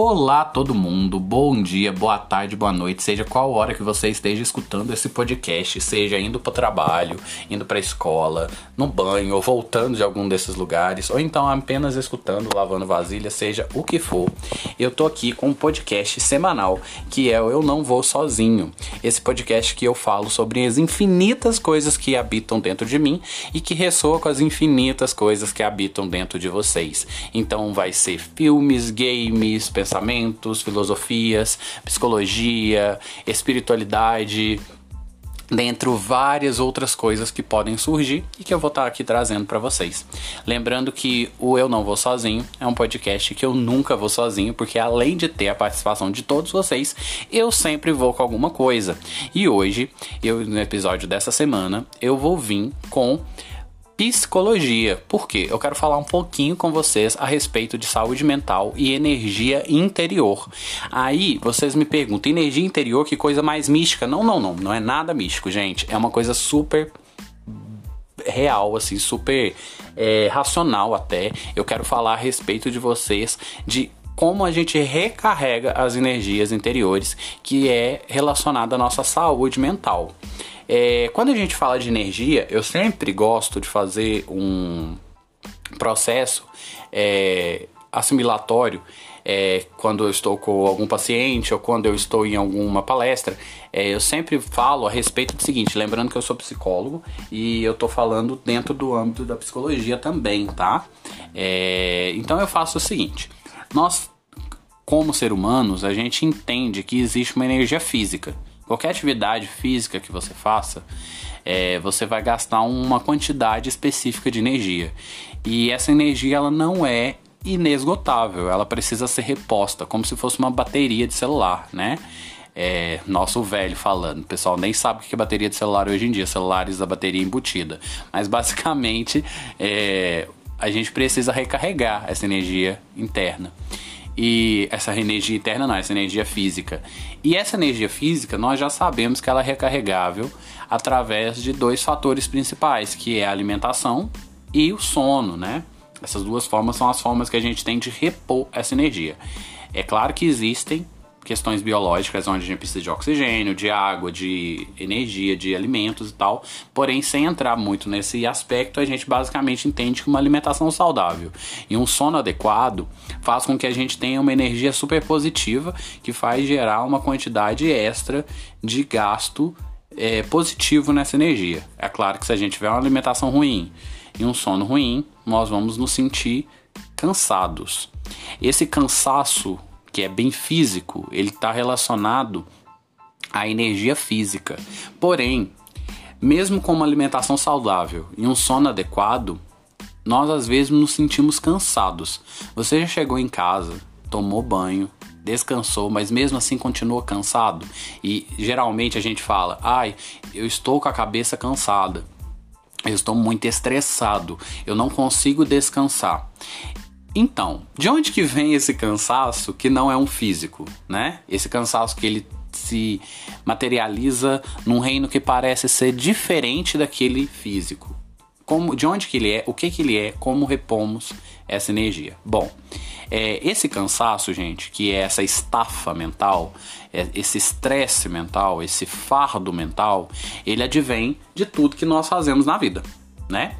Olá todo mundo, bom dia, boa tarde, boa noite, seja qual hora que você esteja escutando esse podcast, seja indo para o trabalho, indo para a escola, no banho ou voltando de algum desses lugares, ou então apenas escutando, lavando vasilha, seja o que for. Eu tô aqui com um podcast semanal que é o Eu Não Vou Sozinho. Esse podcast que eu falo sobre as infinitas coisas que habitam dentro de mim e que ressoa com as infinitas coisas que habitam dentro de vocês. Então vai ser filmes, games, pensamentos, filosofias, psicologia, espiritualidade, dentre várias outras coisas que podem surgir e que eu vou estar aqui trazendo para vocês. Lembrando que o Eu Não Vou Sozinho é um podcast que eu nunca vou sozinho, porque além de ter a participação de todos vocês, eu sempre vou com alguma coisa. E hoje, eu no episódio dessa semana, eu vou vir com psicologia. Por quê? Eu quero falar um pouquinho com vocês a respeito de saúde mental e energia interior. Aí vocês me perguntam, energia interior, que coisa mais mística? Não, não, não, não é nada místico, gente. É uma coisa super real, assim, super é, racional até. Eu quero falar a respeito de vocês, de como a gente recarrega as energias interiores, que é relacionado à nossa saúde mental. É, quando a gente fala de energia, eu sempre gosto de fazer um processo é, assimilatório é, quando eu estou com algum paciente ou quando eu estou em alguma palestra, é, eu sempre falo a respeito do seguinte, lembrando que eu sou psicólogo e eu estou falando dentro do âmbito da psicologia também, tá? É, então eu faço o seguinte, nós como ser humanos, a gente entende que existe uma energia física. Qualquer atividade física que você faça, é, você vai gastar uma quantidade específica de energia. E essa energia ela não é inesgotável, ela precisa ser reposta, como se fosse uma bateria de celular, né? É, nosso velho falando. O pessoal nem sabe o que é bateria de celular hoje em dia, celulares da bateria embutida. Mas basicamente é, a gente precisa recarregar essa energia interna e essa energia interna não, essa energia física. E essa energia física nós já sabemos que ela é recarregável através de dois fatores principais, que é a alimentação e o sono, né? Essas duas formas são as formas que a gente tem de repor essa energia. É claro que existem questões biológicas onde a gente precisa de oxigênio, de água, de energia, de alimentos e tal. Porém, sem entrar muito nesse aspecto, a gente basicamente entende que uma alimentação saudável e um sono adequado faz com que a gente tenha uma energia super positiva que faz gerar uma quantidade extra de gasto é, positivo nessa energia. É claro que se a gente tiver uma alimentação ruim e um sono ruim, nós vamos nos sentir cansados. Esse cansaço que é bem físico, ele está relacionado à energia física. Porém, mesmo com uma alimentação saudável e um sono adequado, nós às vezes nos sentimos cansados. Você já chegou em casa, tomou banho, descansou, mas mesmo assim continua cansado? E geralmente a gente fala: "Ai, eu estou com a cabeça cansada. Eu estou muito estressado, eu não consigo descansar". Então, de onde que vem esse cansaço que não é um físico, né? Esse cansaço que ele se materializa num reino que parece ser diferente daquele físico. Como, de onde que ele é, o que que ele é, como repomos essa energia. Bom, é, esse cansaço, gente, que é essa estafa mental, é, esse estresse mental, esse fardo mental, ele advém de tudo que nós fazemos na vida, né?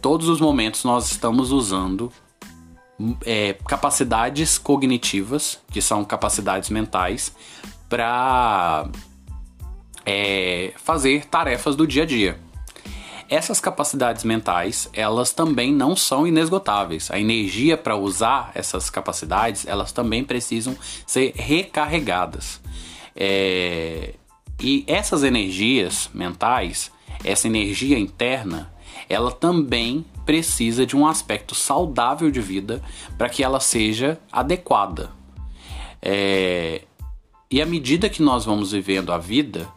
Todos os momentos nós estamos usando é, capacidades cognitivas, que são capacidades mentais, para é, fazer tarefas do dia a dia. Essas capacidades mentais, elas também não são inesgotáveis. A energia para usar essas capacidades, elas também precisam ser recarregadas. É, e essas energias mentais, essa energia interna, ela também precisa de um aspecto saudável de vida para que ela seja adequada. É... E à medida que nós vamos vivendo a vida,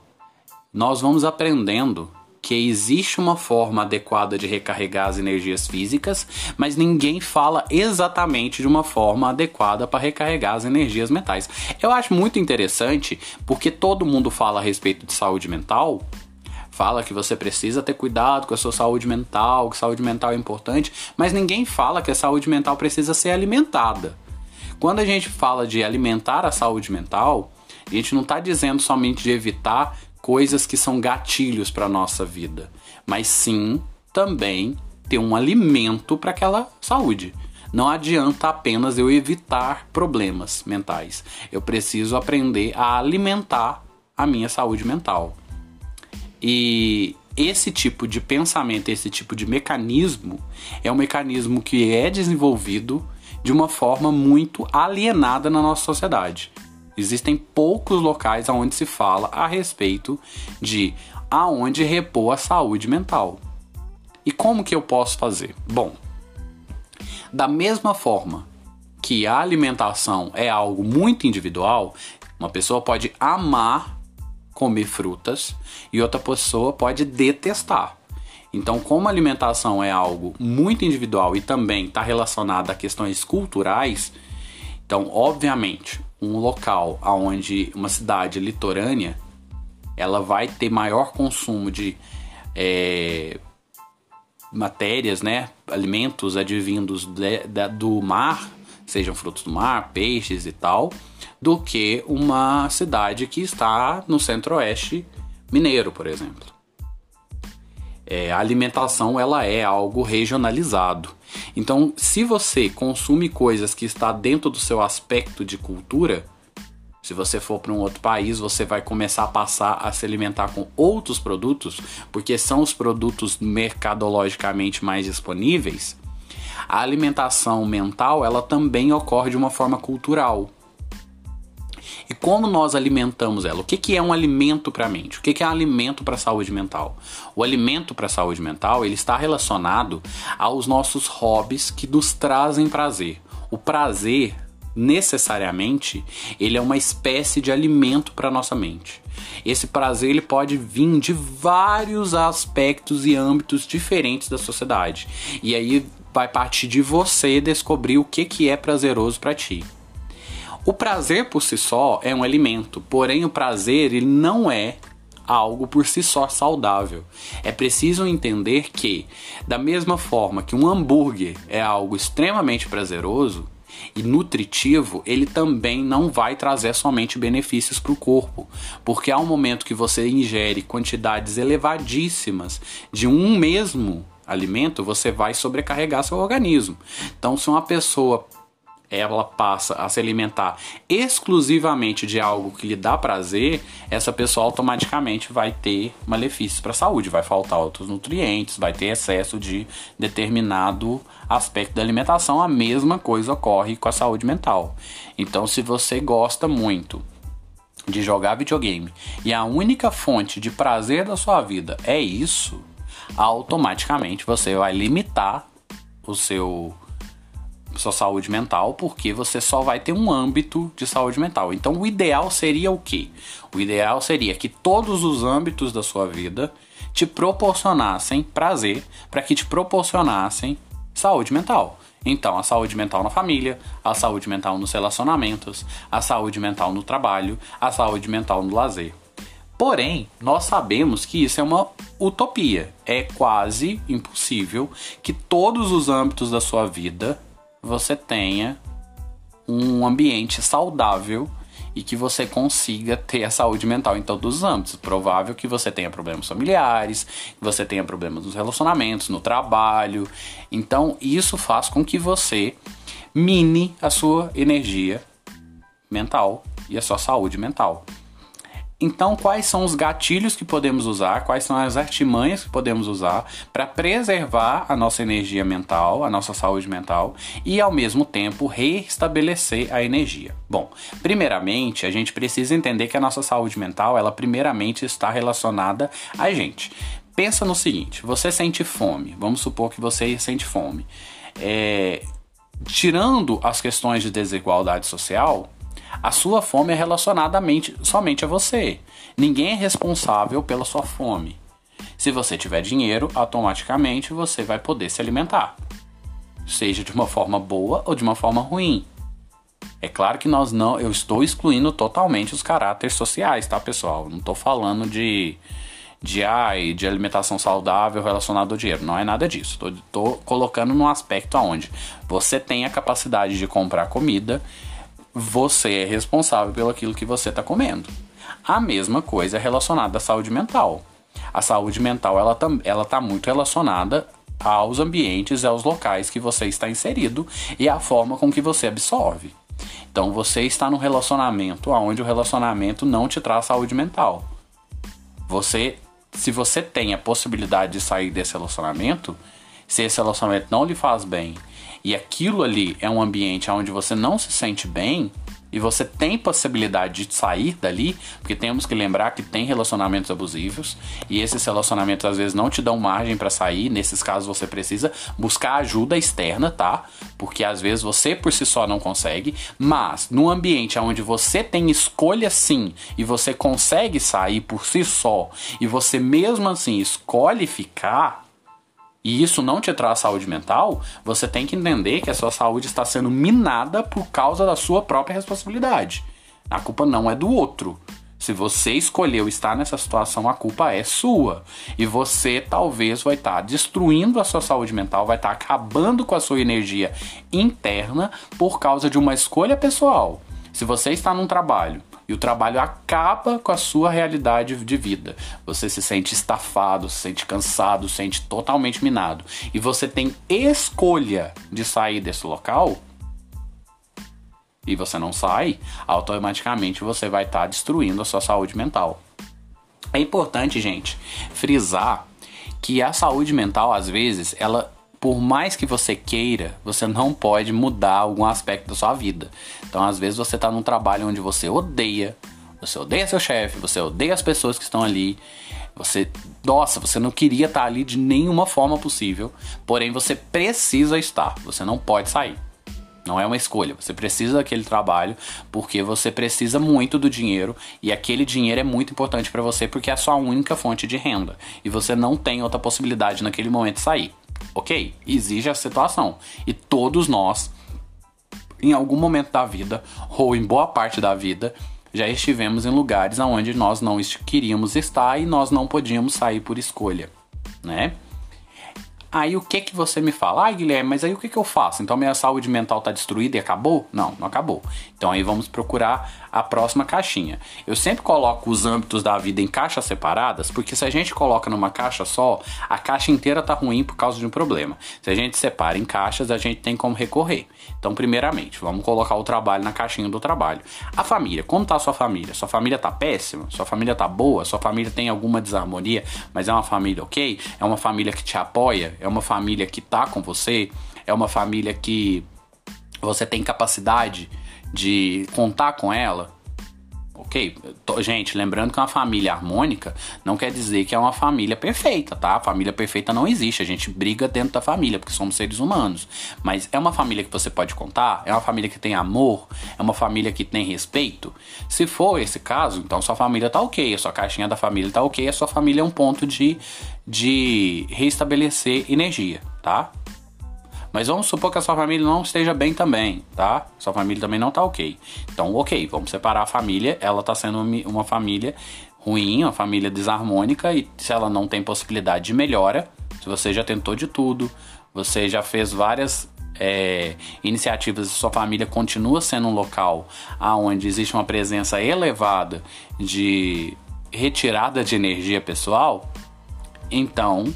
nós vamos aprendendo que existe uma forma adequada de recarregar as energias físicas, mas ninguém fala exatamente de uma forma adequada para recarregar as energias mentais. Eu acho muito interessante porque todo mundo fala a respeito de saúde mental, fala que você precisa ter cuidado com a sua saúde mental, que saúde mental é importante, mas ninguém fala que a saúde mental precisa ser alimentada. Quando a gente fala de alimentar a saúde mental, a gente não está dizendo somente de evitar coisas que são gatilhos para nossa vida, mas sim também ter um alimento para aquela saúde. Não adianta apenas eu evitar problemas mentais. Eu preciso aprender a alimentar a minha saúde mental. E esse tipo de pensamento, esse tipo de mecanismo é um mecanismo que é desenvolvido de uma forma muito alienada na nossa sociedade. Existem poucos locais onde se fala a respeito de aonde repor a saúde mental. E como que eu posso fazer? Bom, da mesma forma que a alimentação é algo muito individual, uma pessoa pode amar comer frutas e outra pessoa pode detestar. Então, como a alimentação é algo muito individual e também está relacionada a questões culturais, então, obviamente, um local onde uma cidade litorânea ela vai ter maior consumo de é, matérias, né, alimentos advindos de, de, do mar, sejam frutos do mar, peixes e tal, do que uma cidade que está no centro-oeste mineiro, por exemplo. É, a alimentação ela é algo regionalizado. Então, se você consome coisas que está dentro do seu aspecto de cultura, se você for para um outro país, você vai começar a passar a se alimentar com outros produtos, porque são os produtos mercadologicamente mais disponíveis. A alimentação mental, ela também ocorre de uma forma cultural. E como nós alimentamos ela? O que, que é um alimento para a mente? O que, que é um alimento para a saúde mental? O alimento para a saúde mental ele está relacionado aos nossos hobbies que nos trazem prazer. O prazer necessariamente ele é uma espécie de alimento para nossa mente. Esse prazer ele pode vir de vários aspectos e âmbitos diferentes da sociedade. E aí vai partir de você descobrir o que, que é prazeroso para ti. O prazer por si só é um alimento, porém o prazer ele não é algo por si só saudável. É preciso entender que, da mesma forma que um hambúrguer é algo extremamente prazeroso e nutritivo, ele também não vai trazer somente benefícios para o corpo, porque há um momento que você ingere quantidades elevadíssimas de um mesmo alimento, você vai sobrecarregar seu organismo. Então, se uma pessoa ela passa a se alimentar exclusivamente de algo que lhe dá prazer, essa pessoa automaticamente vai ter malefícios para a saúde, vai faltar outros nutrientes, vai ter excesso de determinado aspecto da alimentação. A mesma coisa ocorre com a saúde mental. Então, se você gosta muito de jogar videogame e a única fonte de prazer da sua vida é isso, automaticamente você vai limitar o seu sua saúde mental, porque você só vai ter um âmbito de saúde mental. Então, o ideal seria o quê? O ideal seria que todos os âmbitos da sua vida te proporcionassem prazer, para que te proporcionassem saúde mental. Então, a saúde mental na família, a saúde mental nos relacionamentos, a saúde mental no trabalho, a saúde mental no lazer. Porém, nós sabemos que isso é uma utopia. É quase impossível que todos os âmbitos da sua vida você tenha um ambiente saudável e que você consiga ter a saúde mental em todos os âmbitos. Provável que você tenha problemas familiares, que você tenha problemas nos relacionamentos, no trabalho. Então, isso faz com que você mine a sua energia mental e a sua saúde mental. Então, quais são os gatilhos que podemos usar, quais são as artimanhas que podemos usar para preservar a nossa energia mental, a nossa saúde mental e ao mesmo tempo restabelecer a energia? Bom, primeiramente, a gente precisa entender que a nossa saúde mental, ela primeiramente está relacionada a gente. Pensa no seguinte: você sente fome, vamos supor que você sente fome. É, tirando as questões de desigualdade social, a sua fome é relacionada somente a você. Ninguém é responsável pela sua fome. Se você tiver dinheiro, automaticamente você vai poder se alimentar. Seja de uma forma boa ou de uma forma ruim. É claro que nós não, eu estou excluindo totalmente os caráteres sociais, tá, pessoal? Não estou falando de de ai, de alimentação saudável relacionado ao dinheiro. Não é nada disso. Tô colocando num aspecto onde você tem a capacidade de comprar comida, você é responsável pelo aquilo que você está comendo. A mesma coisa é relacionada à saúde mental. A saúde mental ela tá, ela tá muito relacionada aos ambientes aos locais que você está inserido e à forma com que você absorve. Então você está num relacionamento onde o relacionamento não te traz saúde mental. Você, se você tem a possibilidade de sair desse relacionamento, se esse relacionamento não lhe faz bem e aquilo ali é um ambiente onde você não se sente bem, e você tem possibilidade de sair dali, porque temos que lembrar que tem relacionamentos abusivos e esses relacionamentos às vezes não te dão margem para sair. Nesses casos você precisa buscar ajuda externa, tá? Porque às vezes você por si só não consegue, mas no ambiente onde você tem escolha sim e você consegue sair por si só e você mesmo assim escolhe ficar, e isso não te traz saúde mental, você tem que entender que a sua saúde está sendo minada por causa da sua própria responsabilidade. A culpa não é do outro. Se você escolheu estar nessa situação, a culpa é sua. E você talvez vai estar destruindo a sua saúde mental, vai estar acabando com a sua energia interna por causa de uma escolha pessoal. Se você está num trabalho e o trabalho acaba com a sua realidade de vida. Você se sente estafado, se sente cansado, se sente totalmente minado. E você tem escolha de sair desse local. E você não sai, automaticamente você vai estar tá destruindo a sua saúde mental. É importante, gente, frisar que a saúde mental, às vezes, ela por mais que você queira, você não pode mudar algum aspecto da sua vida. Então, às vezes, você está num trabalho onde você odeia, você odeia seu chefe, você odeia as pessoas que estão ali. Você, nossa, você não queria estar ali de nenhuma forma possível, porém você precisa estar, você não pode sair. Não é uma escolha, você precisa daquele trabalho porque você precisa muito do dinheiro e aquele dinheiro é muito importante para você porque é a sua única fonte de renda e você não tem outra possibilidade naquele momento de sair. Ok, exige a situação. E todos nós, em algum momento da vida, ou em boa parte da vida, já estivemos em lugares onde nós não queríamos estar e nós não podíamos sair por escolha, né? Aí o que que você me fala? Ah, Guilherme, mas aí o que que eu faço? Então minha saúde mental tá destruída e acabou? Não, não acabou. Então aí vamos procurar a próxima caixinha. Eu sempre coloco os âmbitos da vida em caixas separadas, porque se a gente coloca numa caixa só, a caixa inteira tá ruim por causa de um problema. Se a gente separa em caixas, a gente tem como recorrer. Então, primeiramente, vamos colocar o trabalho na caixinha do trabalho. A família, como tá a sua família? Sua família tá péssima? Sua família tá boa? Sua família tem alguma desarmonia, mas é uma família ok? É uma família que te apoia? É uma família que tá com você? É uma família que você tem capacidade de contar com ela? Ok, gente, lembrando que uma família harmônica não quer dizer que é uma família perfeita, tá? A família perfeita não existe, a gente briga dentro da família, porque somos seres humanos. Mas é uma família que você pode contar? É uma família que tem amor? É uma família que tem respeito? Se for esse caso, então sua família tá ok, a sua caixinha da família tá ok, a sua família é um ponto de, de restabelecer energia, tá? Mas vamos supor que a sua família não esteja bem também, tá? Sua família também não tá ok. Então, ok, vamos separar a família. Ela tá sendo uma família ruim, uma família desarmônica, e se ela não tem possibilidade de melhora, se você já tentou de tudo, você já fez várias é, iniciativas e sua família continua sendo um local onde existe uma presença elevada de retirada de energia pessoal, então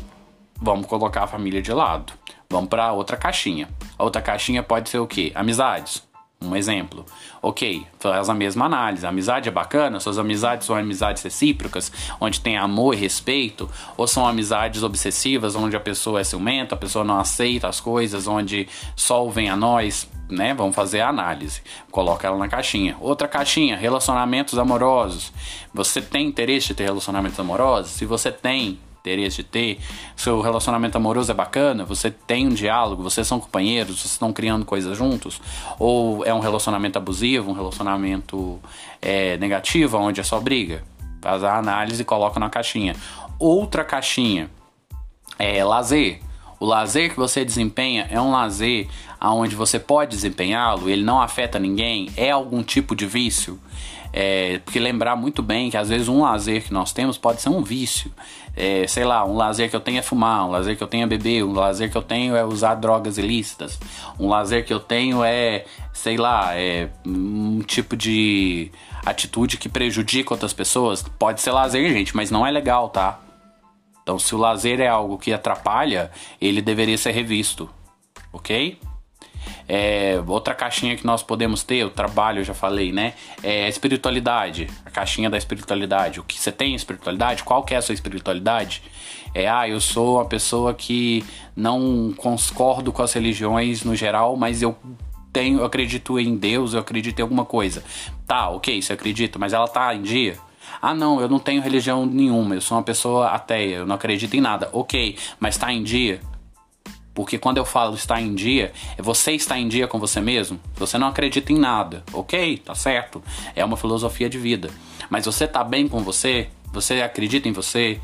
vamos colocar a família de lado. Vamos para outra caixinha. A outra caixinha pode ser o quê? Amizades. Um exemplo. Ok, faz a mesma análise. Amizade é bacana? Suas amizades são amizades recíprocas, onde tem amor e respeito? Ou são amizades obsessivas, onde a pessoa é ciumenta, a pessoa não aceita as coisas, onde só vem a nós? Né? Vamos fazer a análise. Coloca ela na caixinha. Outra caixinha, relacionamentos amorosos. Você tem interesse de ter relacionamentos amorosos? Se você tem, interesse de ter, seu relacionamento amoroso é bacana, você tem um diálogo, vocês são companheiros, vocês estão criando coisas juntos, ou é um relacionamento abusivo, um relacionamento é, negativo, onde é só briga. Faz a análise e coloca na caixinha. Outra caixinha é lazer. O lazer que você desempenha é um lazer aonde você pode desempenhá-lo, ele não afeta ninguém, é algum tipo de vício É, porque lembrar muito bem que às vezes um lazer que nós temos pode ser um vício. É, sei lá, um lazer que eu tenho é fumar, um lazer que eu tenho é beber, um lazer que eu tenho é usar drogas ilícitas, um lazer que eu tenho é, sei lá, é um tipo de atitude que prejudica outras pessoas. Pode ser lazer, gente, mas não é legal, tá? Então, se o lazer é algo que atrapalha, ele deveria ser revisto, ok? É, outra caixinha que nós podemos ter, o trabalho, eu já falei, né? É a espiritualidade, a caixinha da espiritualidade. O que você tem em espiritualidade? Qual que é a sua espiritualidade? É, ah, eu sou uma pessoa que não concordo com as religiões no geral, mas eu tenho, eu acredito em Deus, eu acredito em alguma coisa. Tá, ok, você acredita, mas ela tá em dia? Ah, não, eu não tenho religião nenhuma, eu sou uma pessoa ateia, eu não acredito em nada. Ok, mas tá em dia? Porque quando eu falo estar em dia, é você estar em dia com você mesmo. Você não acredita em nada, ok? Tá certo. É uma filosofia de vida. Mas você tá bem com você? Você acredita em você?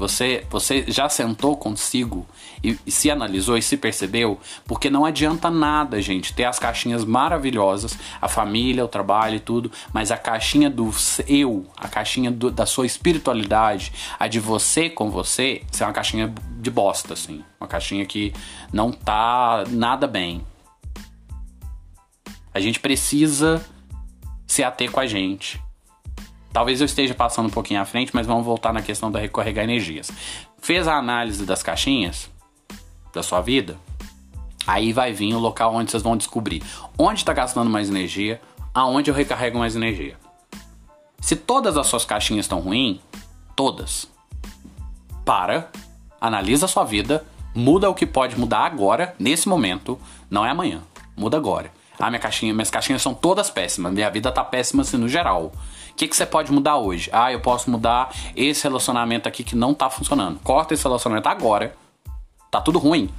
Você, você já sentou consigo e, e, se analisou e se percebeu? Porque não adianta nada, gente, ter as caixinhas maravilhosas, a família, o trabalho e tudo, mas a caixinha do eu, a caixinha do, da sua espiritualidade, a de você com você, isso é uma caixinha de bosta, assim. Uma caixinha que não tá nada bem. A gente precisa se ater com a gente. Talvez eu esteja passando um pouquinho à frente, mas vamos voltar na questão da recarregar energias. Fez a análise das caixinhas da sua vida? Aí vai vir o local onde vocês vão descobrir onde está gastando mais energia, aonde eu recarrego mais energia. Se todas as suas caixinhas estão ruins, todas, para, analisa a sua vida, muda o que pode mudar agora, nesse momento, não é amanhã, muda agora. Ah, minha caixinha, minhas caixinhas são todas péssimas, minha vida tá péssima assim no geral que, que você pode mudar hoje? Ah, eu posso mudar esse relacionamento aqui que não tá funcionando. Corta esse relacionamento agora. Tá tudo ruim.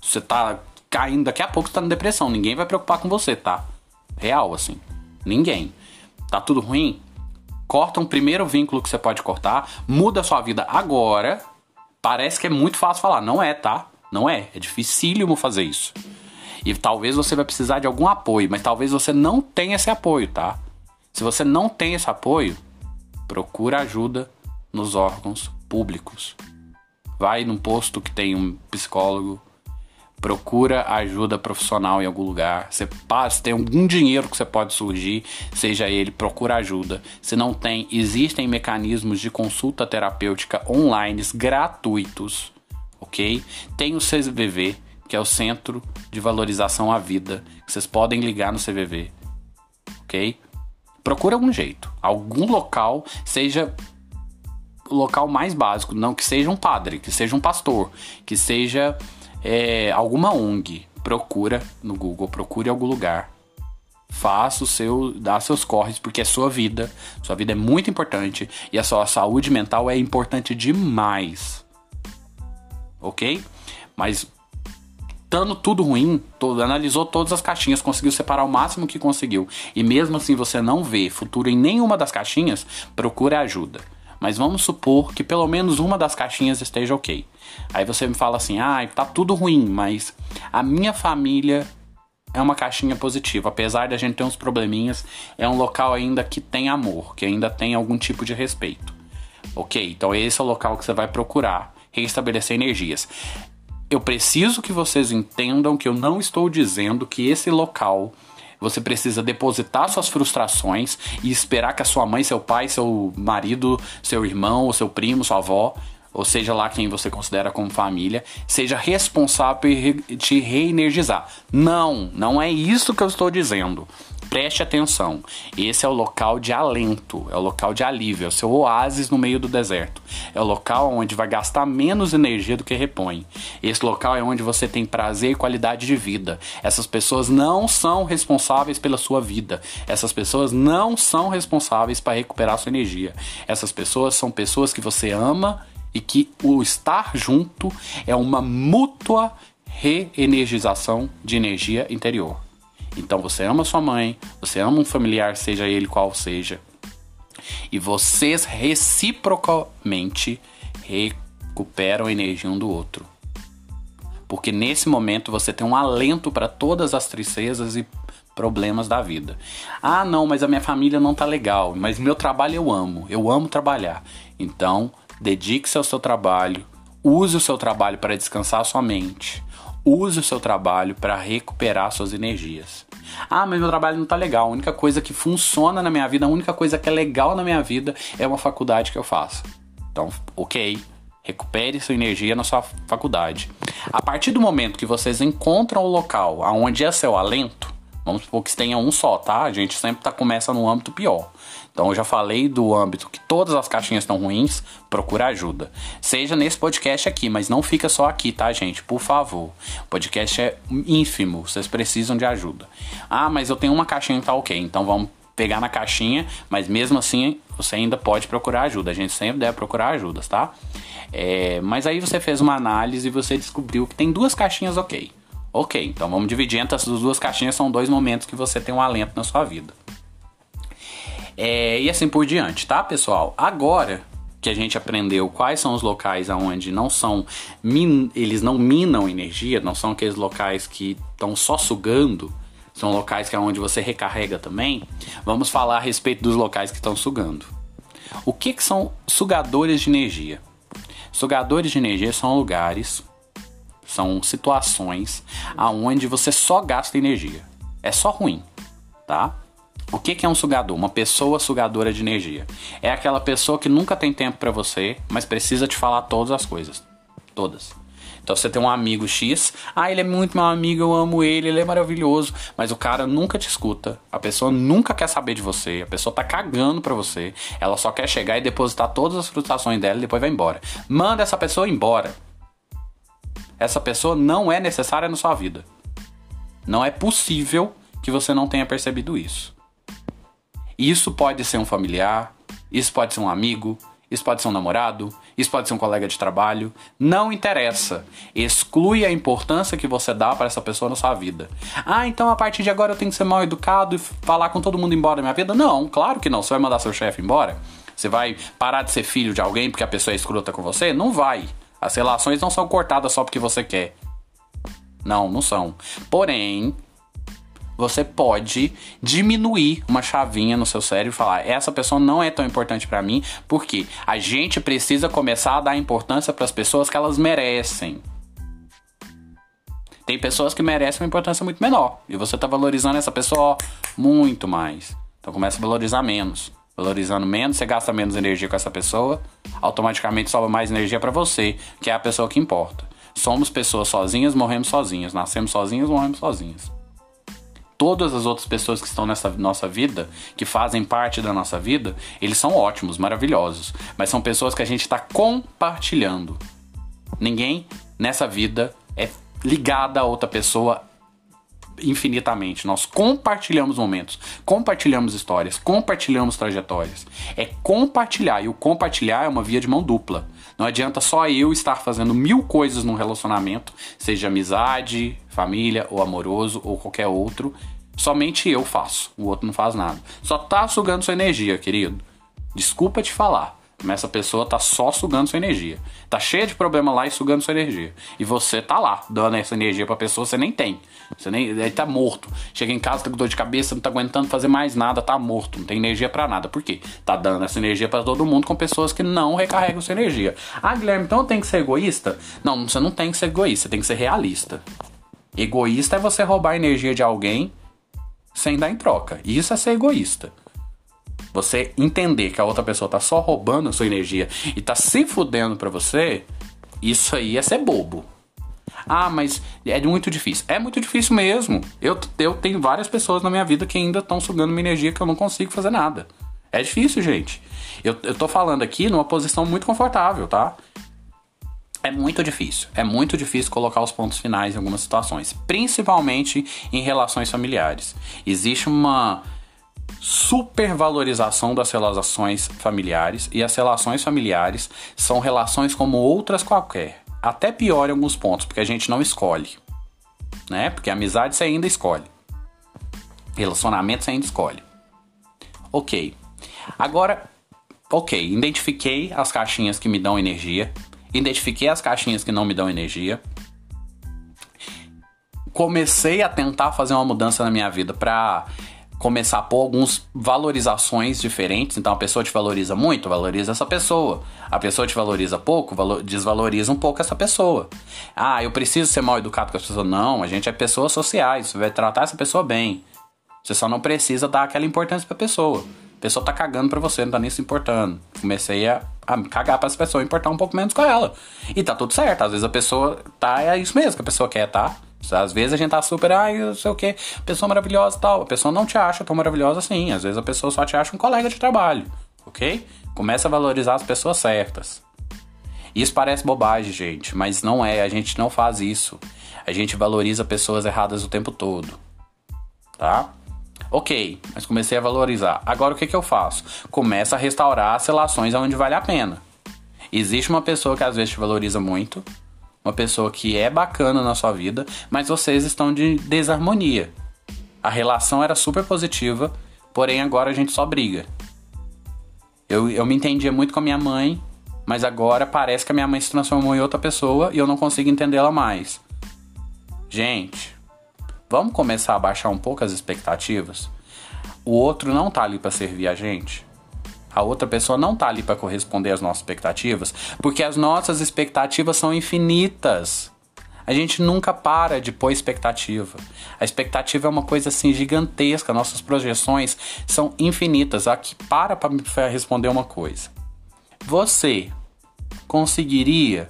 Você tá caindo, daqui a pouco você tá na depressão. Ninguém vai preocupar com você, tá? Real, assim. Ninguém. Tá tudo ruim? Corta um primeiro vínculo que você pode cortar. Muda a sua vida agora. Parece que é muito fácil falar. Não é, tá? Não é. É dificílimo fazer isso. E talvez você vai precisar de algum apoio, mas talvez você não tenha esse apoio, tá? Se você não tem esse apoio, procura ajuda nos órgãos públicos. Vai num posto que tem um psicólogo, procura ajuda profissional em algum lugar. Você passa, tem algum dinheiro que você pode surgir, seja ele, procura ajuda. Se não tem, existem mecanismos de consulta terapêutica online gratuitos, ok? Tem o CVV, que é o Centro de Valorização à Vida, que vocês podem ligar no CVV, ok? Procura algum jeito. Algum local, seja o local mais básico, não que seja um padre, que seja um pastor, que seja é, alguma ONG. Procura no Google, procure algum lugar. Faça o seu, dá seus corres, porque é sua vida. Sua vida é muito importante e a sua saúde mental é importante demais. Ok? Mas estando tudo ruim, todo, analisou todas as caixinhas, conseguiu separar o máximo que conseguiu, e mesmo assim você não vê futuro em nenhuma das caixinhas, procure ajuda. Mas vamos supor que pelo menos uma das caixinhas esteja ok. Aí você me fala assim: ah, tá tudo ruim, mas a minha família é uma caixinha positiva. Apesar de a gente ter uns probleminhas, é um local ainda que tem amor, que ainda tem algum tipo de respeito. Ok, então esse é o local que você vai procurar restabelecer energias eu preciso que vocês entendam que eu não estou dizendo que esse local você precisa depositar suas frustrações e esperar que a sua mãe, seu pai, seu marido, seu irmão, ou seu primo, sua avó, ou seja lá quem você considera como família, seja responsável por te reenergizar. Não, não é isso que eu estou dizendo. Preste atenção. Esse é o local de alento, é o local de alívio, é o seu oásis no meio do deserto. É o local onde vai gastar menos energia do que repõe. Esse local é onde você tem prazer e qualidade de vida. Essas pessoas não são responsáveis pela sua vida. Essas pessoas não são responsáveis para recuperar sua energia. Essas pessoas são pessoas que você ama e que o estar junto é uma mútua reenergização de energia interior. Então você ama sua mãe, você ama um familiar, seja ele qual seja, e vocês reciprocamente recuperam a energia um do outro. Porque nesse momento você tem um alento para todas as tristezas e problemas da vida. Ah, não, mas a minha família não tá legal, mas meu trabalho eu amo, eu amo trabalhar. Então, dedique-se ao seu trabalho, use o seu trabalho para descansar a sua mente, use o seu trabalho para recuperar suas energias. Ah, mas meu trabalho não tá legal. A única coisa que funciona na minha vida, a única coisa que é legal na minha vida é uma faculdade que eu faço. Então, ok, recupere sua energia na sua faculdade. A partir do momento que vocês encontram o local aonde é seu alento, Vamos supor que tenha um só, tá? A gente sempre tá, começa no âmbito pior. Então eu já falei do âmbito que todas as caixinhas estão ruins, procura ajuda. Seja nesse podcast aqui, mas não fica só aqui, tá, gente? Por favor. O podcast é ínfimo, vocês precisam de ajuda. Ah, mas eu tenho uma caixinha que tá ok, então vamos pegar na caixinha, mas mesmo assim você ainda pode procurar ajuda. A gente sempre deve procurar ajudas, tá? É, mas aí você fez uma análise e você descobriu que tem duas caixinhas ok. Ok, então vamos dividir entre essas duas caixinhas, são dois momentos que você tem um alento na sua vida. É, e assim por diante, tá, pessoal? Agora que a gente aprendeu quais são os locais aonde não são min, eles não minam energia, não são aqueles locais que estão só sugando, são locais que é onde você recarrega também. Vamos falar a respeito dos locais que estão sugando. O que, que são sugadores de energia? Sugadores de energia são lugares são situações aonde você só gasta energia. É só ruim, tá? O que, é um sugador? Uma pessoa sugadora de energia. É aquela pessoa que nunca tem tempo para você, mas precisa te falar todas as coisas. Todas. Então você tem um amigo X, ah, ele é muito meu amigo, eu amo ele, ele é maravilhoso, mas o cara nunca te escuta, a pessoa nunca quer saber de você, a pessoa tá cagando pra você, ela só quer chegar e depositar todas as frustrações dela e depois vai embora. Manda essa pessoa embora essa pessoa não é necessária na sua vida. Não é possível que você não tenha percebido isso. Isso pode ser um familiar, isso pode ser um amigo, isso pode ser um namorado, isso pode ser um colega de trabalho, não interessa. Exclui a importância que você dá para essa pessoa na sua vida. Ah, então a partir de agora eu tenho que ser mal educado e falar com todo mundo embora da minha vida? Não, claro que não. Você vai mandar seu chefe embora? Você vai parar de ser filho de alguém porque a pessoa é escrota com você? Não vai. As relações não são cortadas só porque você quer. Não, não são. Porém, você pode diminuir uma chavinha no seu cérebro e falar: essa pessoa não é tão importante para mim, porque a gente precisa começar a dar importância para as pessoas que elas merecem. Tem pessoas que merecem uma importância muito menor e você tá valorizando essa pessoa muito mais. Então começa a valorizar menos valorizando menos, você gasta menos energia com essa pessoa, automaticamente sobra mais energia para você, que é a pessoa que importa. Somos pessoas sozinhas, morremos sozinhas, nascemos sozinhas, morremos sozinhas. Todas as outras pessoas que estão nessa nossa vida, que fazem parte da nossa vida, eles são ótimos, maravilhosos, mas são pessoas que a gente está compartilhando. Ninguém nessa vida é ligada a outra pessoa infinitamente. Nós compartilhamos momentos, compartilhamos histórias, compartilhamos trajetórias. É compartilhar, e o compartilhar é uma via de mão dupla. Não adianta só eu estar fazendo mil coisas num relacionamento, seja amizade, família ou amoroso ou qualquer outro. Somente eu faço, o outro não faz nada. Só tá sugando sua energia, querido. Desculpa te falar. Mas essa pessoa tá só sugando sua energia. Tá cheia de problema lá e sugando sua energia. E você tá lá, dando essa energia pra pessoa, você nem tem. Você nem. Ele tá morto. Chega em casa, tá com dor de cabeça, não tá aguentando fazer mais nada, tá morto. Não tem energia para nada. Por quê? Tá dando essa energia para todo mundo com pessoas que não recarregam sua energia. Ah, Guilherme, então eu tenho que ser egoísta? Não, você não tem que ser egoísta, você tem que ser realista. Egoísta é você roubar a energia de alguém sem dar em troca. Isso é ser egoísta. Você entender que a outra pessoa tá só roubando a sua energia e tá se fudendo pra você, isso aí é ser bobo. Ah, mas é muito difícil. É muito difícil mesmo. Eu, eu tenho várias pessoas na minha vida que ainda estão sugando minha energia que eu não consigo fazer nada. É difícil, gente. Eu, eu tô falando aqui numa posição muito confortável, tá? É muito difícil. É muito difícil colocar os pontos finais em algumas situações, principalmente em relações familiares. Existe uma supervalorização das relações familiares e as relações familiares são relações como outras qualquer. Até pior em alguns pontos, porque a gente não escolhe. Né? Porque amizade você ainda escolhe. Relacionamento você ainda escolhe. Ok. Agora, ok, identifiquei as caixinhas que me dão energia. Identifiquei as caixinhas que não me dão energia. comecei a tentar fazer uma mudança na minha vida pra começar a pôr algumas valorizações diferentes. Então a pessoa te valoriza muito, valoriza essa pessoa. A pessoa te valoriza pouco, valor, desvaloriza um pouco essa pessoa. Ah, eu preciso ser mal educado com as pessoas. Não, a gente é pessoas sociais, você vai tratar essa pessoa bem. Você só não precisa dar aquela importância pra pessoa. A pessoa tá cagando pra você, não tá nem se importando. Comecei a cagar pra essa pessoa, importar um pouco menos com ela. E tá tudo certo. Às vezes a pessoa tá, é isso mesmo que a pessoa quer, tá? Às vezes a gente tá super, ai, não sei o que, pessoa maravilhosa e tal. A pessoa não te acha tão maravilhosa assim. Às vezes a pessoa só te acha um colega de trabalho, ok? Começa a valorizar as pessoas certas. Isso parece bobagem, gente, mas não é. A gente não faz isso. A gente valoriza pessoas erradas o tempo todo, tá? Ok, mas comecei a valorizar. Agora o que, que eu faço? Começa a restaurar as relações onde vale a pena. Existe uma pessoa que às vezes te valoriza muito, uma pessoa que é bacana na sua vida, mas vocês estão de desarmonia. A relação era super positiva, porém agora a gente só briga. Eu, eu me entendia muito com a minha mãe, mas agora parece que a minha mãe se transformou em outra pessoa e eu não consigo entendê-la mais. Gente, vamos começar a baixar um pouco as expectativas? O outro não tá ali para servir a gente. A outra pessoa não tá ali para corresponder às nossas expectativas, porque as nossas expectativas são infinitas. A gente nunca para de pôr expectativa. A expectativa é uma coisa assim gigantesca, nossas projeções são infinitas. Aqui para para responder uma coisa. Você conseguiria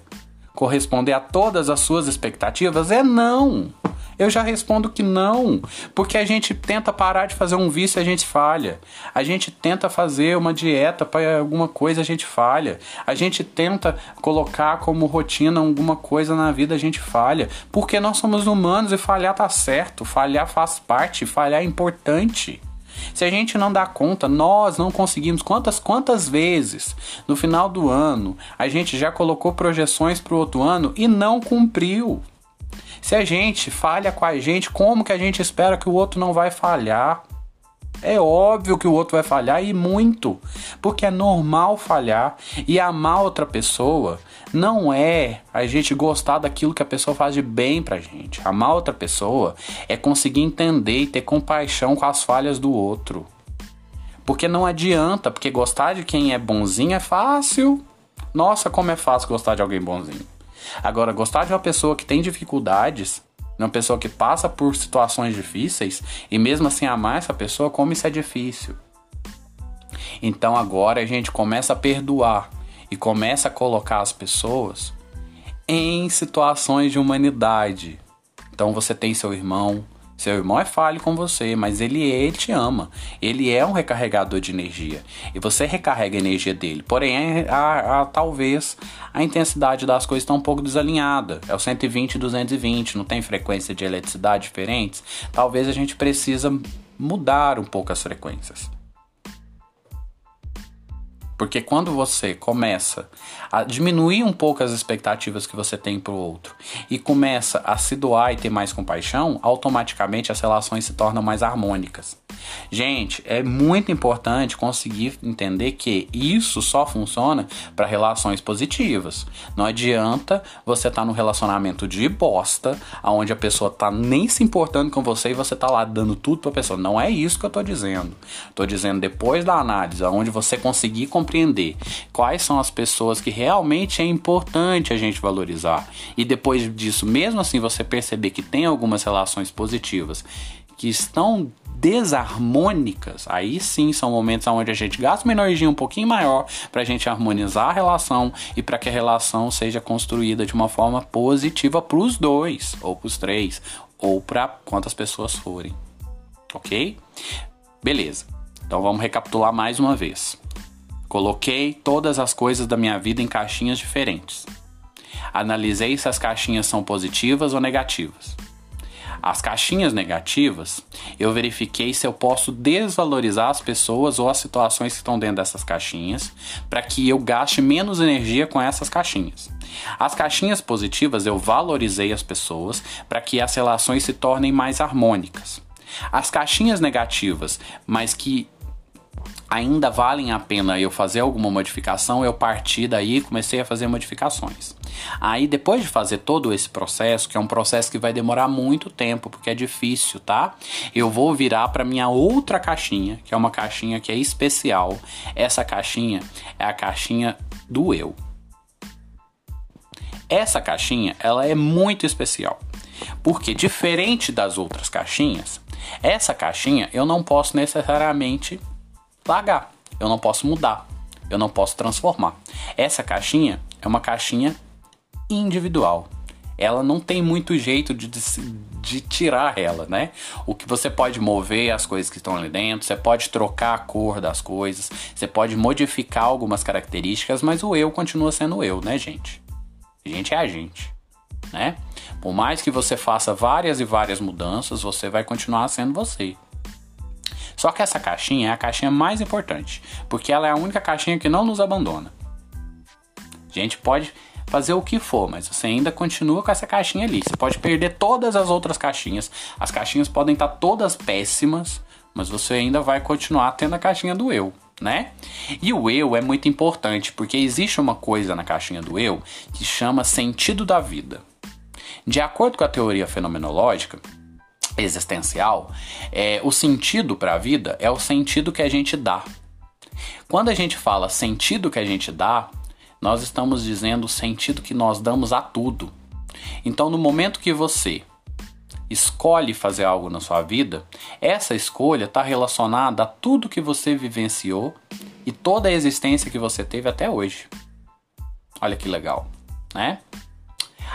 corresponder a todas as suas expectativas? É não. Eu já respondo que não, porque a gente tenta parar de fazer um vício a gente falha. A gente tenta fazer uma dieta para alguma coisa, a gente falha. A gente tenta colocar como rotina alguma coisa na vida, a gente falha. Porque nós somos humanos e falhar tá certo, falhar faz parte, falhar é importante. Se a gente não dá conta, nós não conseguimos. Quantas quantas vezes no final do ano a gente já colocou projeções para o outro ano e não cumpriu? Se a gente falha com a gente, como que a gente espera que o outro não vai falhar? É óbvio que o outro vai falhar e muito, porque é normal falhar e amar outra pessoa não é a gente gostar daquilo que a pessoa faz de bem pra gente. Amar outra pessoa é conseguir entender e ter compaixão com as falhas do outro. Porque não adianta, porque gostar de quem é bonzinho é fácil. Nossa, como é fácil gostar de alguém bonzinho. Agora, gostar de uma pessoa que tem dificuldades, uma pessoa que passa por situações difíceis e mesmo assim amar essa pessoa, como isso é difícil. Então agora a gente começa a perdoar e começa a colocar as pessoas em situações de humanidade. Então você tem seu irmão, seu irmão é falho com você, mas ele, ele te ama. Ele é um recarregador de energia. E você recarrega a energia dele. Porém, a, a, talvez a intensidade das coisas está um pouco desalinhada. É o 120 e 220, não tem frequência de eletricidade diferentes. Talvez a gente precisa mudar um pouco as frequências. Porque quando você começa a diminuir um pouco as expectativas que você tem para o outro e começa a se doar e ter mais compaixão, automaticamente as relações se tornam mais harmônicas. Gente, é muito importante conseguir entender que isso só funciona para relações positivas. Não adianta você estar tá num relacionamento de bosta, onde a pessoa tá nem se importando com você e você tá lá dando tudo para a pessoa. Não é isso que eu tô dizendo. Tô dizendo depois da análise, onde você conseguir compreender quais são as pessoas que realmente é importante a gente valorizar. E depois disso, mesmo assim, você perceber que tem algumas relações positivas que estão desarmônicas, aí sim são momentos onde a gente gasta uma energia um pouquinho maior para a gente harmonizar a relação e para que a relação seja construída de uma forma positiva para os dois, ou para os três, ou para quantas pessoas forem. Ok? Beleza. Então vamos recapitular mais uma vez. Coloquei todas as coisas da minha vida em caixinhas diferentes. Analisei se as caixinhas são positivas ou negativas. As caixinhas negativas, eu verifiquei se eu posso desvalorizar as pessoas ou as situações que estão dentro dessas caixinhas para que eu gaste menos energia com essas caixinhas. As caixinhas positivas, eu valorizei as pessoas para que as relações se tornem mais harmônicas. As caixinhas negativas, mas que ainda valem a pena eu fazer alguma modificação, eu parti daí e comecei a fazer modificações. Aí depois de fazer todo esse processo, que é um processo que vai demorar muito tempo, porque é difícil, tá? Eu vou virar para minha outra caixinha, que é uma caixinha que é especial. Essa caixinha é a caixinha do eu. Essa caixinha, ela é muito especial. Porque diferente das outras caixinhas, essa caixinha eu não posso necessariamente largar, eu não posso mudar, eu não posso transformar. Essa caixinha é uma caixinha individual. Ela não tem muito jeito de, de, de tirar ela, né? O que você pode mover as coisas que estão ali dentro, você pode trocar a cor das coisas, você pode modificar algumas características, mas o eu continua sendo eu, né, gente? A gente é a gente, né? Por mais que você faça várias e várias mudanças, você vai continuar sendo você. Só que essa caixinha é a caixinha mais importante, porque ela é a única caixinha que não nos abandona. A gente pode fazer o que for, mas você ainda continua com essa caixinha ali. Você pode perder todas as outras caixinhas. As caixinhas podem estar todas péssimas, mas você ainda vai continuar tendo a caixinha do eu, né? E o eu é muito importante, porque existe uma coisa na caixinha do eu que chama sentido da vida. De acordo com a teoria fenomenológica, existencial, é, o sentido para a vida é o sentido que a gente dá. Quando a gente fala sentido que a gente dá, nós estamos dizendo o sentido que nós damos a tudo. Então, no momento que você escolhe fazer algo na sua vida, essa escolha está relacionada a tudo que você vivenciou e toda a existência que você teve até hoje. Olha que legal, né?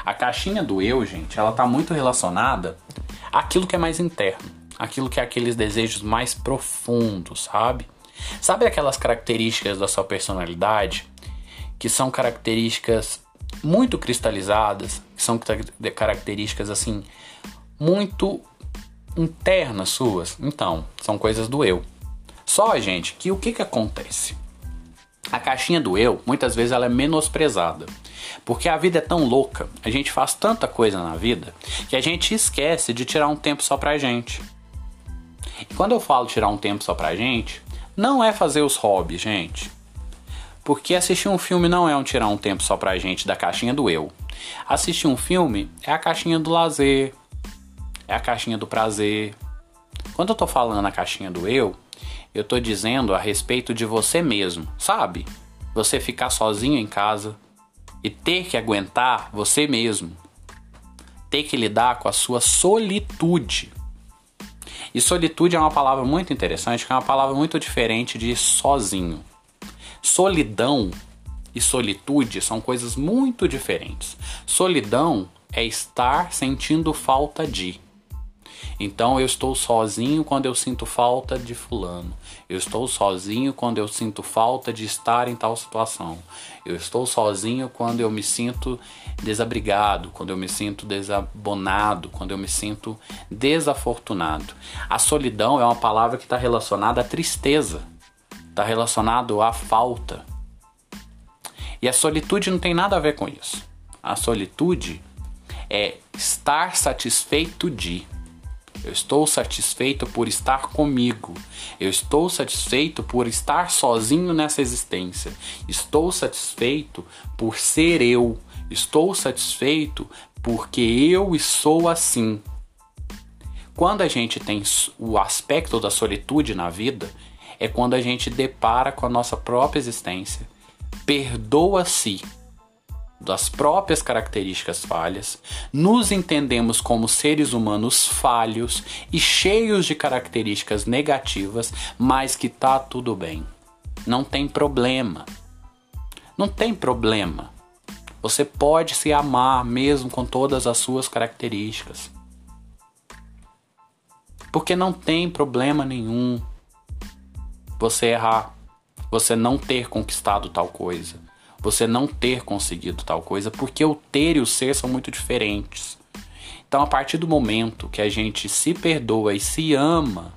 A caixinha do eu, gente, ela está muito relacionada aquilo que é mais interno, aquilo que é aqueles desejos mais profundos, sabe? Sabe aquelas características da sua personalidade que são características muito cristalizadas, que são características assim muito internas suas? Então, são coisas do eu. Só, gente, que o que que acontece? A caixinha do eu, muitas vezes ela é menosprezada. Porque a vida é tão louca, a gente faz tanta coisa na vida, que a gente esquece de tirar um tempo só pra gente. E quando eu falo tirar um tempo só pra gente, não é fazer os hobbies, gente. Porque assistir um filme não é um tirar um tempo só pra gente da caixinha do eu. Assistir um filme é a caixinha do lazer, é a caixinha do prazer. Quando eu tô falando a caixinha do eu, eu tô dizendo a respeito de você mesmo, sabe? Você ficar sozinho em casa, e ter que aguentar você mesmo, ter que lidar com a sua solitude. E solitude é uma palavra muito interessante, que é uma palavra muito diferente de sozinho. Solidão e solitude são coisas muito diferentes. Solidão é estar sentindo falta de. Então eu estou sozinho quando eu sinto falta de fulano. Eu estou sozinho quando eu sinto falta de estar em tal situação. Eu estou sozinho quando eu me sinto desabrigado, quando eu me sinto desabonado, quando eu me sinto desafortunado. A solidão é uma palavra que está relacionada à tristeza, está relacionado à falta. E a solitude não tem nada a ver com isso. A solitude é estar satisfeito de. Eu estou satisfeito por estar comigo. Eu estou satisfeito por estar sozinho nessa existência. Estou satisfeito por ser eu. Estou satisfeito porque eu sou assim. Quando a gente tem o aspecto da solitude na vida, é quando a gente depara com a nossa própria existência, perdoa-se das próprias características falhas, nos entendemos como seres humanos falhos e cheios de características negativas, mas que tá tudo bem. Não tem problema. Não tem problema. Você pode se amar mesmo com todas as suas características. Porque não tem problema nenhum você errar, você não ter conquistado tal coisa você não ter conseguido tal coisa, porque o ter e o ser são muito diferentes. Então, a partir do momento que a gente se perdoa e se ama,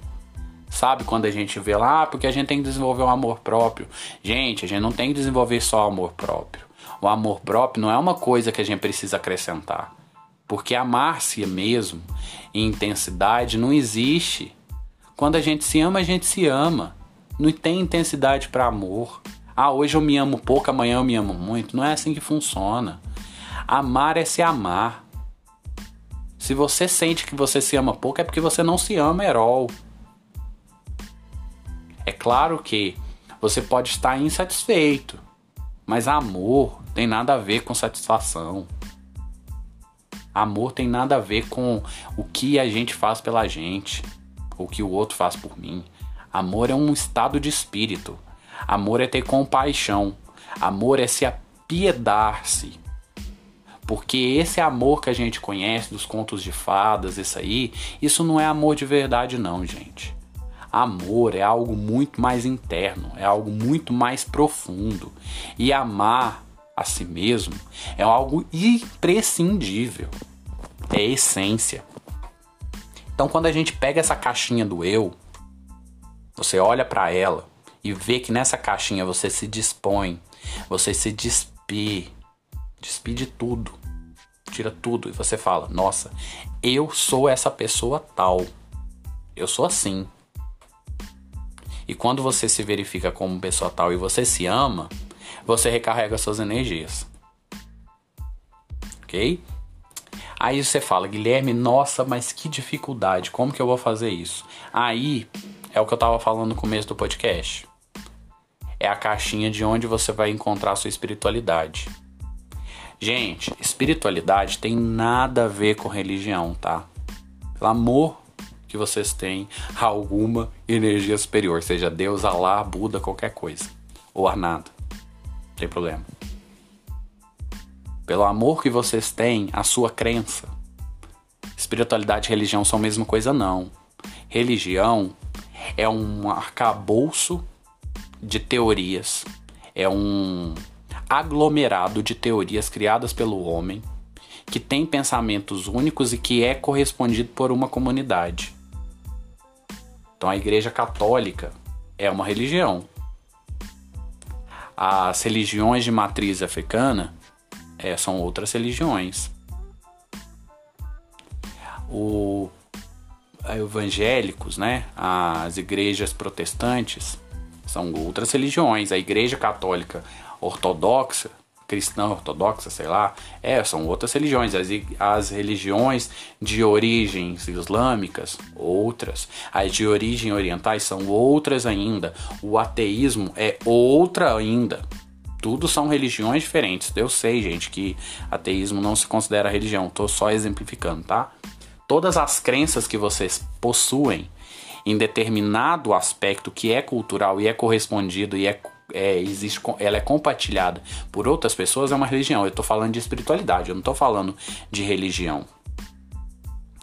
sabe? Quando a gente vê lá, ah, porque a gente tem que desenvolver o amor próprio. Gente, a gente não tem que desenvolver só amor próprio. O amor próprio não é uma coisa que a gente precisa acrescentar. Porque amar-se mesmo em intensidade não existe. Quando a gente se ama, a gente se ama. Não tem intensidade para amor. Ah, hoje eu me amo pouco, amanhã eu me amo muito. Não é assim que funciona. Amar é se amar. Se você sente que você se ama pouco, é porque você não se ama, Herol. É claro que você pode estar insatisfeito, mas amor tem nada a ver com satisfação. Amor tem nada a ver com o que a gente faz pela gente, o que o outro faz por mim. Amor é um estado de espírito. Amor é ter compaixão. Amor é se apiedar-se. Porque esse amor que a gente conhece dos contos de fadas, isso aí, isso não é amor de verdade não, gente. Amor é algo muito mais interno, é algo muito mais profundo. E amar a si mesmo é algo imprescindível. É essência. Então, quando a gente pega essa caixinha do eu, você olha para ela e vê que nessa caixinha você se dispõe, você se despe, despe de tudo, tira tudo e você fala: Nossa, eu sou essa pessoa tal, eu sou assim. E quando você se verifica como pessoa tal e você se ama, você recarrega suas energias. Ok? Aí você fala, Guilherme, nossa, mas que dificuldade, como que eu vou fazer isso? Aí é o que eu tava falando no começo do podcast. É a caixinha de onde você vai encontrar sua espiritualidade. Gente, espiritualidade tem nada a ver com religião, tá? Pelo amor que vocês têm alguma energia superior, seja Deus, Alá, Buda, qualquer coisa, ou Arnado. Não tem problema. Pelo amor que vocês têm, a sua crença. Espiritualidade e religião são a mesma coisa, não. Religião é um arcabouço de teorias, é um aglomerado de teorias criadas pelo homem que tem pensamentos únicos e que é correspondido por uma comunidade. Então a Igreja Católica é uma religião. As religiões de matriz africana é, são outras religiões. O evangélicos, né, as igrejas protestantes são outras religiões. A Igreja Católica Ortodoxa cristã ortodoxa, sei lá, é, são outras religiões. As, as religiões de origens islâmicas, outras. As de origem orientais são outras ainda. O ateísmo é outra ainda. Tudo são religiões diferentes. Eu sei, gente, que ateísmo não se considera religião. Tô só exemplificando, tá? Todas as crenças que vocês possuem em determinado aspecto que é cultural e é correspondido e é é, existe, ela é compartilhada por outras pessoas, é uma religião. Eu estou falando de espiritualidade, eu não estou falando de religião.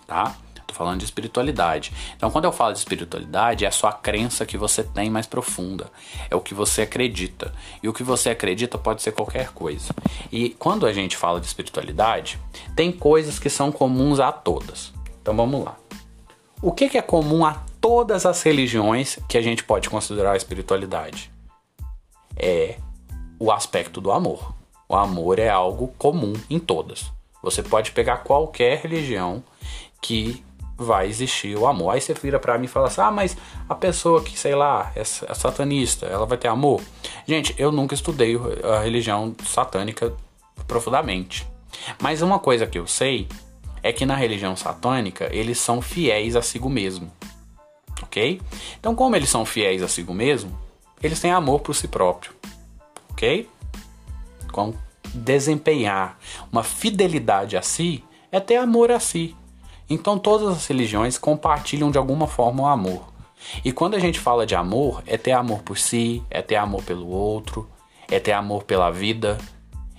Tá? Estou falando de espiritualidade. Então, quando eu falo de espiritualidade, é a sua crença que você tem mais profunda. É o que você acredita. E o que você acredita pode ser qualquer coisa. E quando a gente fala de espiritualidade, tem coisas que são comuns a todas. Então, vamos lá. O que é comum a todas as religiões que a gente pode considerar a espiritualidade? é o aspecto do amor. O amor é algo comum em todas. Você pode pegar qualquer religião que vai existir o amor. Aí você vira para mim e fala assim: ah, mas a pessoa que, sei lá, é, é satanista, ela vai ter amor? Gente, eu nunca estudei a religião satânica profundamente. Mas uma coisa que eu sei é que na religião satânica eles são fiéis a si mesmo. Ok? Então, como eles são fiéis a si mesmo, eles têm amor por si próprio, ok? Com desempenhar uma fidelidade a si é ter amor a si. Então todas as religiões compartilham de alguma forma o amor. E quando a gente fala de amor, é ter amor por si, é ter amor pelo outro, é ter amor pela vida.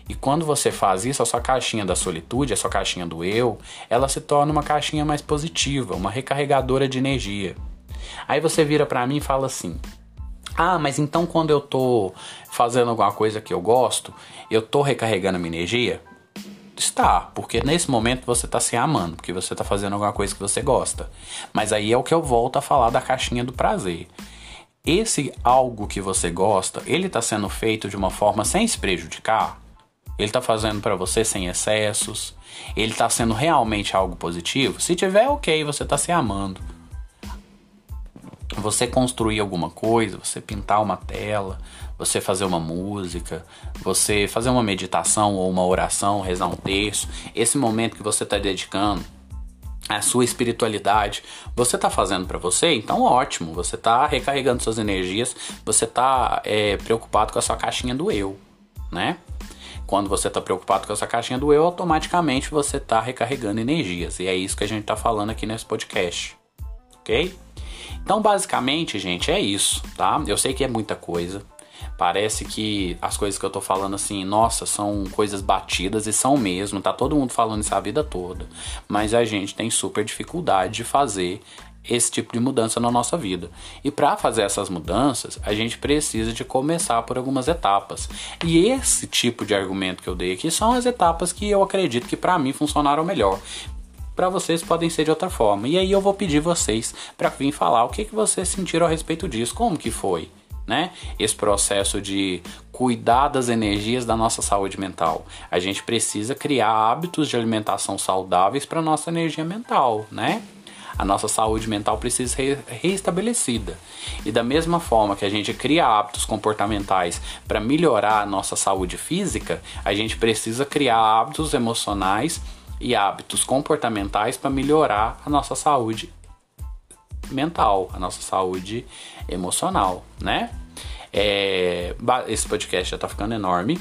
E quando você faz isso, a sua caixinha da solitude, a sua caixinha do eu, ela se torna uma caixinha mais positiva, uma recarregadora de energia. Aí você vira para mim e fala assim: ah, mas então quando eu tô fazendo alguma coisa que eu gosto, eu tô recarregando minha energia? Está, porque nesse momento você tá se amando, porque você tá fazendo alguma coisa que você gosta. Mas aí é o que eu volto a falar da caixinha do prazer. Esse algo que você gosta, ele tá sendo feito de uma forma sem se prejudicar? Ele tá fazendo para você sem excessos? Ele tá sendo realmente algo positivo? Se tiver, ok, você tá se amando você construir alguma coisa, você pintar uma tela, você fazer uma música, você fazer uma meditação ou uma oração, rezar um terço, esse momento que você está dedicando à sua espiritualidade, você está fazendo para você, então ótimo, você está recarregando suas energias, você está é, preocupado com a sua caixinha do eu, né? Quando você está preocupado com essa caixinha do eu, automaticamente você está recarregando energias. E é isso que a gente está falando aqui nesse podcast. Ok? Então, basicamente, gente, é isso, tá? Eu sei que é muita coisa. Parece que as coisas que eu tô falando assim, nossa, são coisas batidas e são mesmo, tá todo mundo falando isso a vida toda. Mas a gente tem super dificuldade de fazer esse tipo de mudança na nossa vida. E para fazer essas mudanças, a gente precisa de começar por algumas etapas. E esse tipo de argumento que eu dei aqui são as etapas que eu acredito que para mim funcionaram melhor. Para vocês podem ser de outra forma. E aí eu vou pedir vocês para vir falar o que, que vocês sentiram a respeito disso, como que foi né? Esse processo de cuidar das energias da nossa saúde mental. A gente precisa criar hábitos de alimentação saudáveis para nossa energia mental, né? A nossa saúde mental precisa ser reestabelecida. E da mesma forma que a gente cria hábitos comportamentais para melhorar a nossa saúde física, a gente precisa criar hábitos emocionais e hábitos comportamentais para melhorar a nossa saúde mental, a nossa saúde emocional, né? É, esse podcast já tá ficando enorme.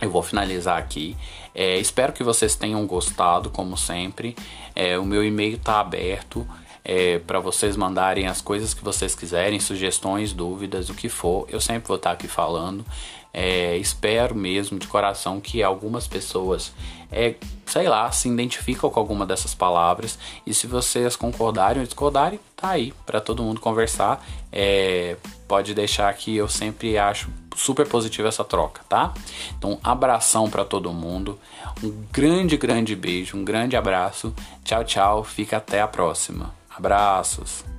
Eu vou finalizar aqui. É, espero que vocês tenham gostado, como sempre. É, o meu e-mail tá aberto é, para vocês mandarem as coisas que vocês quiserem, sugestões, dúvidas, o que for. Eu sempre vou estar tá aqui falando. É, espero mesmo de coração que algumas pessoas, é, sei lá, se identificam com alguma dessas palavras e se vocês concordarem ou discordarem, tá aí para todo mundo conversar. É, pode deixar que eu sempre acho super positiva essa troca, tá? Então, abração para todo mundo. Um grande, grande beijo, um grande abraço. Tchau, tchau. Fica até a próxima. Abraços.